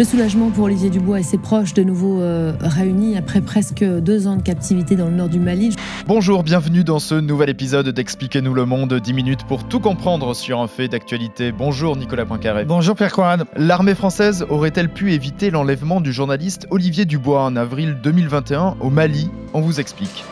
Le soulagement pour Olivier Dubois et ses proches de nouveau euh, réunis après presque deux ans de captivité dans le nord du Mali. Bonjour, bienvenue dans ce nouvel épisode d'Expliquez-nous le monde, 10 minutes pour tout comprendre sur un fait d'actualité. Bonjour Nicolas Poincaré. Bonjour Pierre Coran. L'armée française aurait-elle pu éviter l'enlèvement du journaliste Olivier Dubois en avril 2021 au Mali? On vous explique.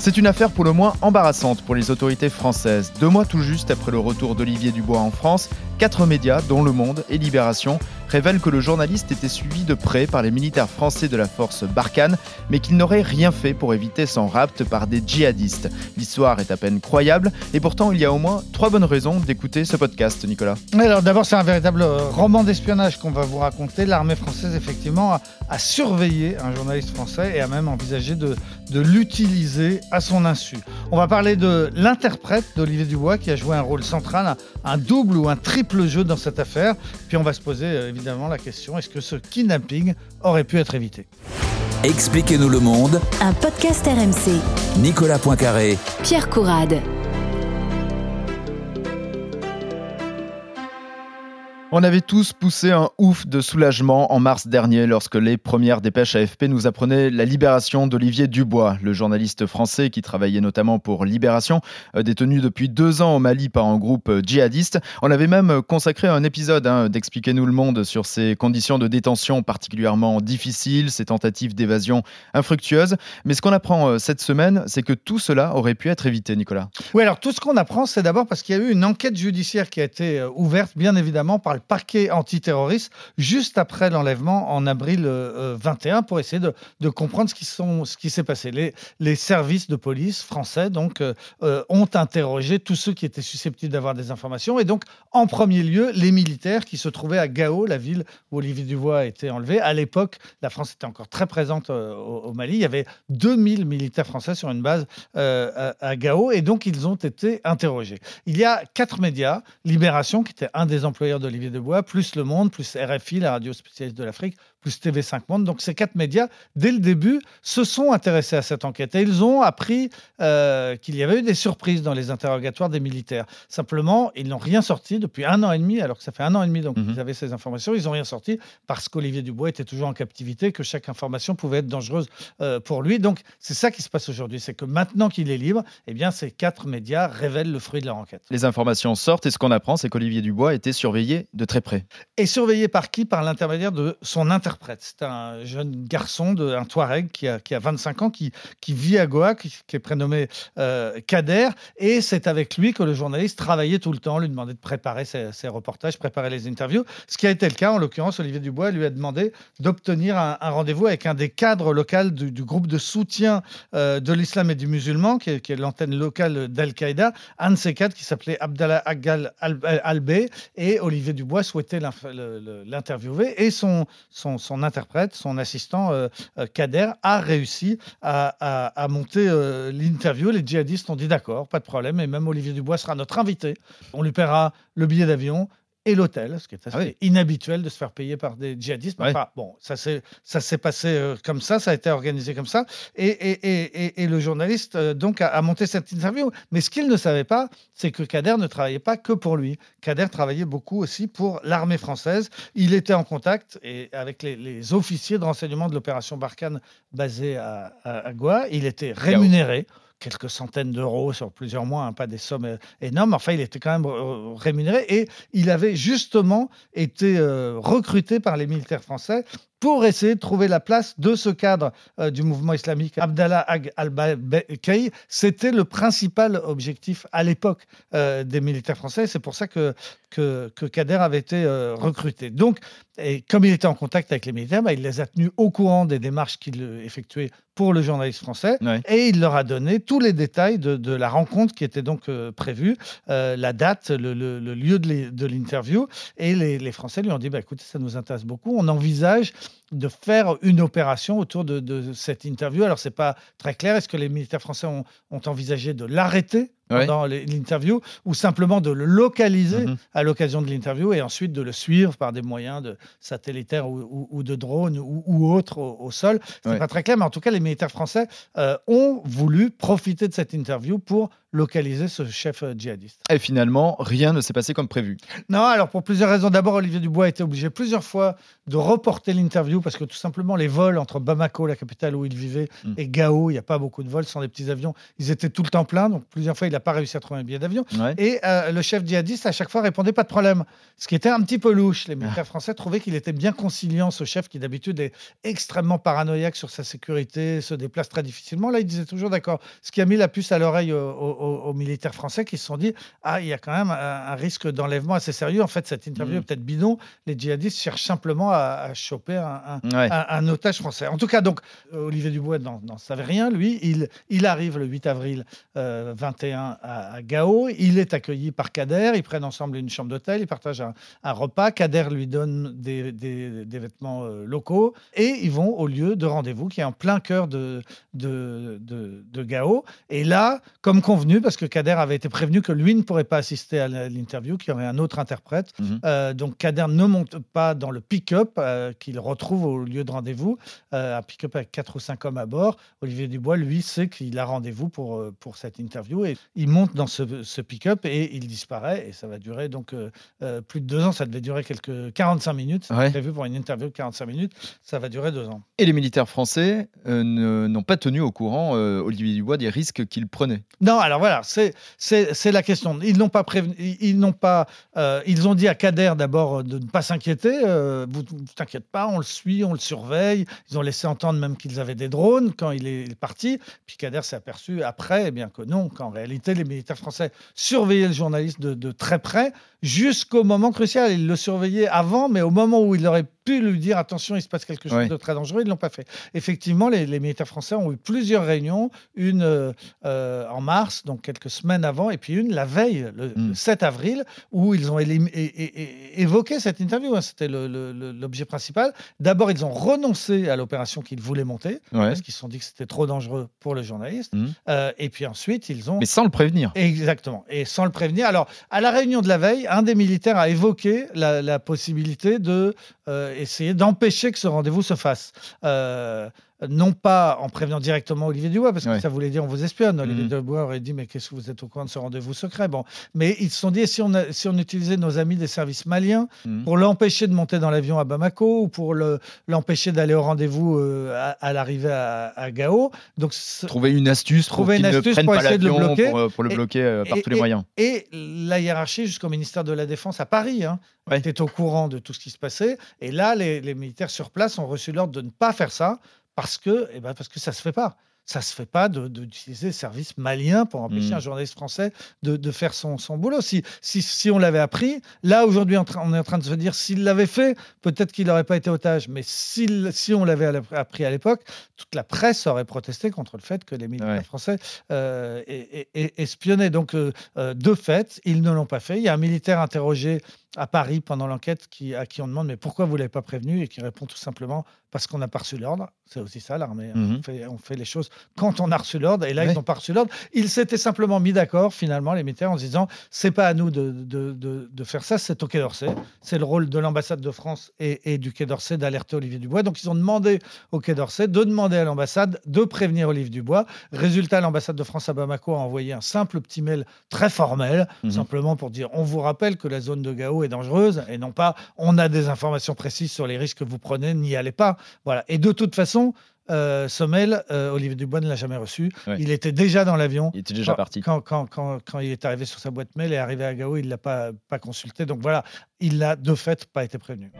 C'est une affaire pour le moins embarrassante pour les autorités françaises. Deux mois tout juste après le retour d'Olivier Dubois en France, quatre médias, dont Le Monde et Libération, révèle que le journaliste était suivi de près par les militaires français de la force Barkhane, mais qu'il n'aurait rien fait pour éviter son rapt par des djihadistes. L'histoire est à peine croyable, et pourtant il y a au moins trois bonnes raisons d'écouter ce podcast, Nicolas. Alors d'abord, c'est un véritable euh, roman d'espionnage qu'on va vous raconter. L'armée française, effectivement, a, surveillé un journaliste français et a même envisagé de, de l'utiliser à son insu. On va parler de l'interprète d'Olivier Dubois qui a joué un rôle central, un, double ou un triple jeu dans cette affaire. Puis on va se poser euh, évidemment la question est-ce que ce kidnapping aurait pu être évité? Expliquez-nous le monde. Un podcast RMC. Nicolas Poincaré. Pierre Courade. On avait tous poussé un ouf de soulagement en mars dernier lorsque les premières dépêches AFP nous apprenaient la libération d'Olivier Dubois, le journaliste français qui travaillait notamment pour Libération, euh, détenu depuis deux ans au Mali par un groupe djihadiste. On avait même consacré un épisode hein, d'Expliquez-nous le monde sur ses conditions de détention particulièrement difficiles, ses tentatives d'évasion infructueuses. Mais ce qu'on apprend euh, cette semaine, c'est que tout cela aurait pu être évité, Nicolas. Oui, alors tout ce qu'on apprend, c'est d'abord parce qu'il y a eu une enquête judiciaire qui a été euh, ouverte, bien évidemment, par parquet antiterroriste juste après l'enlèvement en avril 21 euh, pour essayer de, comprendre ce qui, s'est passé. Les, les, services de police français donc, euh, euh, ont interrogé tous ceux qui étaient susceptibles d'avoir des informations et donc en premier lieu les militaires qui se trouvaient à Gao, la ville où Olivier Dubois a été enlevé. À l'époque, la France était encore très présente au, Mali. Il y avait 2000 militaires français sur une base à, à Gao et donc ils ont été interrogés. Il y a quatre médias, Libération qui était un des employeurs d'Olivier de Bois, plus Le Monde, plus RFI, la radio spécialiste de l'Afrique, plus TV5 Monde. Donc ces quatre médias, dès le début, se sont intéressés à cette enquête et ils ont appris euh, qu'il y avait eu des surprises dans les interrogatoires des militaires. Simplement, ils n'ont rien sorti depuis un an et demi, alors que ça fait un an et demi donc mhm. ils avaient ces informations. Ils n'ont rien sorti parce qu'Olivier Dubois était toujours en captivité, que chaque information pouvait être dangereuse euh, pour lui. Donc c'est ça qui se passe aujourd'hui, c'est que maintenant qu'il est libre, eh bien ces quatre médias révèlent le fruit de leur enquête. Les informations sortent et ce qu'on apprend, c'est qu'Olivier Dubois était surveillé de très près. Et surveillé par qui? Par l'intermédiaire de son interprète c'est un jeune garçon, de, un Touareg qui a, qui a 25 ans, qui, vit à Goa, qui, est prénommé euh, Kader. Et c'est avec lui que le journaliste travaillait tout le temps, lui demandait de préparer ses, reportages, préparer les interviews. Ce qui a été le cas, en l'occurrence, Olivier Dubois lui a demandé d'obtenir un, rendez-vous avec un des cadres locaux du, groupe de soutien euh, de l'islam et du musulman, qui est, l'antenne locale d'Al-Qaïda. Un de ces cadres qui s'appelait Abdallah Agal Albé. Et Olivier Dubois souhaitait l'interviewer. Et son son interprète, son assistant euh, euh, Kader, a réussi à, monter euh, l'interview. Les djihadistes ont dit d'accord, pas de problème, et même Olivier Dubois sera notre invité. On lui paiera le billet d'avion, et l'hôtel, ce qui est assez ah inhabituel de se faire payer par des djihadistes. bon, ça s'est passé euh, comme ça, ça a été organisé comme ça. Et, et, et, le journaliste euh, donc a, monté cette interview. Mais ce qu'il ne savait pas, c'est que Kader ne travaillait pas que pour lui. Kader travaillait beaucoup aussi pour l'armée française. Il était en contact et avec les, officiers de renseignement de l'opération Barkhane basée à, à, Goa. Il était rémunéré quelques centaines d'euros sur plusieurs mois, hein, pas des sommes euh, énormes. Enfin, il était quand même euh, rémunéré et il avait justement été euh, recruté par les militaires français pour essayer de trouver la place de ce cadre du mouvement islamique, Abdallah Ag al-Bakay. C'était le principal objectif à l'époque des militaires français. C'est pour ça que, que, Kader avait été euh, recruté. Donc, et comme il était en contact avec les militaires, bah, il les a tenus au courant des démarches qu'il effectuait pour le journaliste français et il leur a donné tous les détails de, la rencontre qui était donc prévue, la date, le, lieu de l'interview. Et les, les, Français lui ont dit bah, écoutez, ça nous intéresse beaucoup. On envisage de faire une opération autour de, cette interview. Alors, ce n'est pas très clair. Est-ce que les militaires français ont, envisagé de l'arrêter? Pendant l'interview, ou simplement de le localiser Mhm. à l'occasion de l'interview et ensuite de le suivre par des moyens de satellitaires ou, ou- ou de drones ou, ou autres au, au sol. C'est Ouais. pas très clair, mais en tout cas, les militaires français euh, ont voulu profiter de cette interview pour localiser ce chef euh, djihadiste. Et finalement, rien ne s'est passé comme prévu. Non, alors pour plusieurs raisons. D'abord, Olivier Dubois a été obligé plusieurs fois de reporter l'interview parce que tout simplement les vols entre Bamako, la capitale où il vivait, Mm. et Gao, il n'y a pas beaucoup de vols, sont des petits avions. Ils étaient tout le temps pleins, donc plusieurs fois il n'a pas réussi à trouver un billet d'avion. Ouais. Et euh, le chef djihadiste à chaque fois répondait pas de problème, ce qui était un petit peu louche. Les militaires français trouvaient qu'il était bien conciliant, ce chef qui d'habitude est extrêmement paranoïaque sur sa sécurité, se déplace très difficilement. Là, il disait toujours d'accord. Ce qui a mis la puce à l'oreille aux, aux- militaires français qui se sont dit ah, il y a quand même un, un risque d'enlèvement assez sérieux. En fait, cette interview est peut-être bidon. Les djihadistes cherchent simplement à, à choper un, un- Ouais. un, un otage français. En tout cas, donc, euh, Olivier Dubois n'en n'en savait rien. Lui, il, il arrive le 8 avril euh, 21 à, à Gao. Il est accueilli par Kader. Ils prennent ensemble une chambre d'hôtel. Ils partagent un, un repas. Kader lui donne des, des- des vêtements euh, locaux. Et ils vont au lieu de rendez-vous qui est en plein cœur de, de, de- de Gao. Et là, comme convenu, parce que Kader avait été prévenu que lui ne pourrait pas assister à l'interview, qu'il y aurait un autre interprète. Mhm. Euh, donc Kader ne monte pas dans le pick-up euh, qu'il retrouve au lieu de rendez-vous, euh, un pick-up avec quatre ou cinq hommes à bord. Olivier Dubois, lui, sait qu'il a rendez-vous pour, pour cette interview et il monte dans ce, ce pick-up et il disparaît et ça va durer donc plus de deux ans. Ça devait durer quelques 45 minutes. C'était Ouais. prévu pour une interview de 45 minutes. Ça va durer deux ans. Et les militaires français n'ont pas tenu au courant Olivier Dubois des risques qu'il prenait. Non, alors voilà, c'est la question. Ils n'ont pas prévenu, ils n'ont pas, euh, ils ont dit à Kader d'abord euh, de ne pas s'inquiéter. euh, vous, t'inquiète pas, on le suit, on le surveille. Ils ont laissé entendre même qu'ils avaient des drones quand il est, il est parti. Puis Kader s'est aperçu après, eh bien que non, qu'en réalité les militaires français surveillaient le journaliste de, de très près jusqu'au moment crucial. Ils le surveillaient avant, mais au moment où il aurait pu lui dire attention, il se passe quelque chose de très dangereux, ils ne l'ont pas fait. Effectivement, les, les militaires français ont eu plusieurs réunions, une euh, euh, en mars, donc quelques semaines avant, et puis une la veille, le, Mm. le 7 avril, où ils ont élim- é- é- é- évoqué cette interview. hein. C'était l'objet principal. D'abord, ils ont renoncé à l'opération qu'ils voulaient monter, Ouais. parce qu'ils se sont dit que c'était trop dangereux pour le journaliste. Mhm. Euh, et puis ensuite, ils ont Mais sans le prévenir. Exactement. Et sans le prévenir. Alors, à la réunion de la veille, un des militaires a évoqué la, la possibilité de euh, essayer d'empêcher que ce rendez-vous se fasse. Euh, non pas en prévenant directement Olivier Dubois, parce que Ouais. ça voulait dire on vous espionne. Olivier Mhm. Dubois aurait dit mais qu'est-ce que vous êtes au courant de ce rendez-vous secret? Bon, mais ils se sont dit si on, a- si on utilisait nos amis des services maliens Mhm. pour l'empêcher de monter dans l'avion à Bamako ou pour le- l'empêcher d'aller au rendez-vous euh, à, à l'arrivée à, à Gao? Donc Trouver une astuce Trouver une ne astuce pour pas essayer de le bloquer. pour, euh, pour le bloquer euh, par et- tous les et- moyens. Et la hiérarchie jusqu'au ministère de la Défense à Paris hein, Ouais. était au courant de tout ce qui se passait. Et là, les, les militaires sur place ont reçu l'ordre de ne pas faire ça parce que, eh ben, parce que ça ne se fait pas. Ça ne se fait pas d'utiliser le service malien pour empêcher un journaliste français de, de faire son, son boulot. Si, si, si on l'avait appris, là aujourd'hui on est en train de se dire s'il l'avait fait, peut-être qu'il n'aurait pas été otage. Mais s'il- si on l'avait appris à l'époque, toute la presse aurait protesté contre le fait que les militaires Ouais. français euh, espionnaient. Donc, euh, euh, de fait, ils ne l'ont pas fait. Il y a un militaire interrogé à Paris pendant l'enquête qui, à qui on demande mais pourquoi vous ne l'avez pas prévenu? Et qui répond tout simplement parce qu'on n'a pas reçu l'ordre. C'est aussi ça l'armée. Mhm. On, fait, on fait les choses quand on a reçu l'ordre et là ils n'ont pas reçu l'ordre. Ils s'étaient simplement mis d'accord finalement les militaires en se disant c'est pas à nous de, de- de- de faire ça, c'est au Quai d'Orsay. C'est le rôle de l'ambassade de France et, et du Quai d'Orsay d'alerter Olivier Dubois. Donc ils ont demandé au Quai d'Orsay de demander à l'ambassade de prévenir Olivier Dubois. Résultat, l'ambassade de France à Bamako a envoyé un simple petit mail très formel, Mhm. simplement pour dire on vous rappelle que la zone de Gao est dangereuse et non pas on a des informations précises sur les risques que vous prenez, n'y allez pas. Voilà. Et de toute façon, euh, ce mail, euh, Olivier Dubois ne l'a jamais reçu. Ouais. Il était déjà dans l'avion. Il était déjà Quand- parti. Quand, quand, quand, quand il est arrivé sur sa boîte mail et arrivé à Gao, il ne l'a pas, pas consulté. Donc voilà, il n'a de fait pas été prévenu.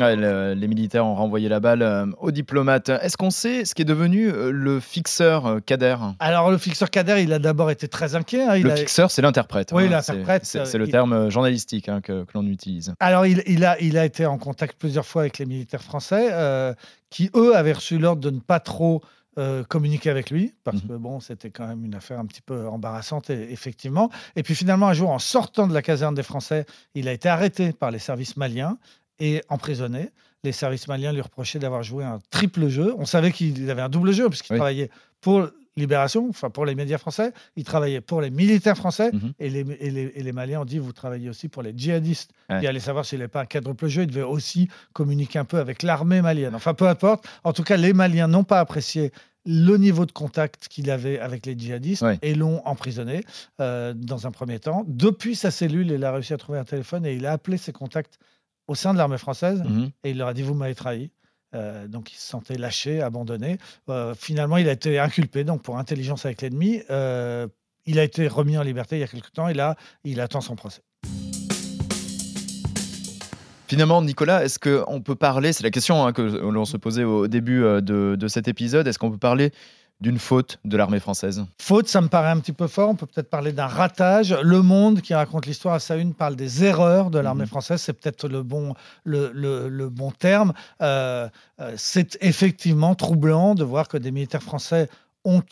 Ouais, le- les militaires ont renvoyé la balle euh, aux diplomates. Est-ce qu'on sait ce qui est devenu euh, le fixeur euh, Kader? Alors le fixeur Kader, il a d'abord été très inquiet. hein. Il Le a- fixeur, c'est l'interprète. Oui, hein. l'interprète, C'est- le il- terme journalistique hein, que, que l'on utilise. Alors, il, il a, il a été en contact plusieurs fois avec les militaires français qui, eux, avaient reçu l'ordre de ne pas trop euh, communiquer avec lui, parce Mhm. que bon, c'était quand même une affaire un petit peu embarrassante, et- effectivement. Et puis finalement, un jour, en sortant de la caserne des Français, il a été arrêté par les services maliens et emprisonné. Les services maliens lui reprochaient d'avoir joué un triple jeu. On savait qu'il avait un double jeu, puisqu'il Oui. travaillait pour Libération, enfin pour les médias français, il travaillait pour les militaires français, Mhm. et, les, et, les, et les Maliens ont dit vous travaillez aussi pour les djihadistes. Ouais. Il allait savoir s'il n'avait pas un quadruple jeu, il devait aussi communiquer un peu avec l'armée malienne. Enfin, peu importe. En tout cas, les Maliens n'ont pas apprécié le niveau de contact qu'il avait avec les djihadistes Ouais. et l'ont emprisonné euh, dans un premier temps. Depuis sa cellule, il a réussi à trouver un téléphone et il a appelé ses contacts au sein de l'armée française Mhm. et il leur a dit vous m'avez trahi. Euh, donc il se sentait lâché, abandonné. Euh, finalement, il a été inculpé donc pour intelligence avec l'ennemi. Euh, il a été remis en liberté il y a quelque temps et là, il attend son procès. Finalement, Nicolas, est-ce qu'on peut parler, c'est la question hein, que l'on se posait au début de, de cet épisode, est-ce qu'on peut parler d'une faute de l'armée française Faute, ça me paraît un petit peu fort. On peut peut-être parler d'un ratage. Le Monde, qui raconte l'histoire à sa une, parle des erreurs de l'armée Mhm. française. C'est peut-être le bon, le, le- le bon terme. Euh, euh, c'est effectivement troublant de voir que des militaires français ont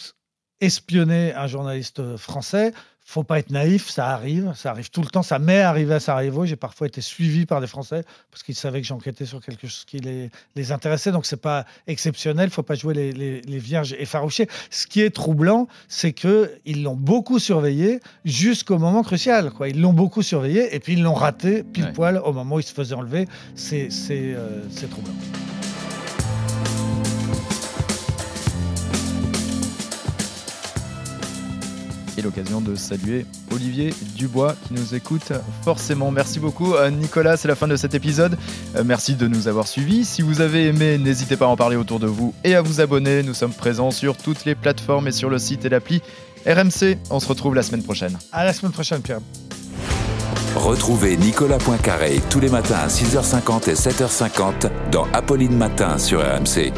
espionné un journaliste français. Faut pas être naïf, ça arrive, ça arrive tout le temps. Ça m'est arrivé à Sarajevo. J'ai parfois été suivi par des Français parce qu'ils savaient que j'enquêtais sur quelque chose qui les, les intéressait. Donc c'est pas exceptionnel. Faut pas jouer les, les- les vierges effarouchées. Ce qui est troublant, c'est que ils l'ont beaucoup surveillé jusqu'au moment crucial. Quoi. Ils l'ont beaucoup surveillé et puis ils l'ont raté pile Ouais. poil au moment où il se faisait enlever. C'est euh, c'est troublant. Et l'occasion de saluer Olivier Dubois qui nous écoute forcément. Merci beaucoup Euh, Nicolas, c'est la fin de cet épisode. Euh, Merci de nous avoir suivis. Si vous avez aimé, n'hésitez pas à en parler autour de vous et à vous abonner. Nous sommes présents sur toutes les plateformes et sur le site et l'appli RMC. On se retrouve la semaine prochaine. À la semaine prochaine, Pierre. Retrouvez Nicolas Poincaré tous les matins à 6h50 et 7h50 dans Apolline Matin sur RMC.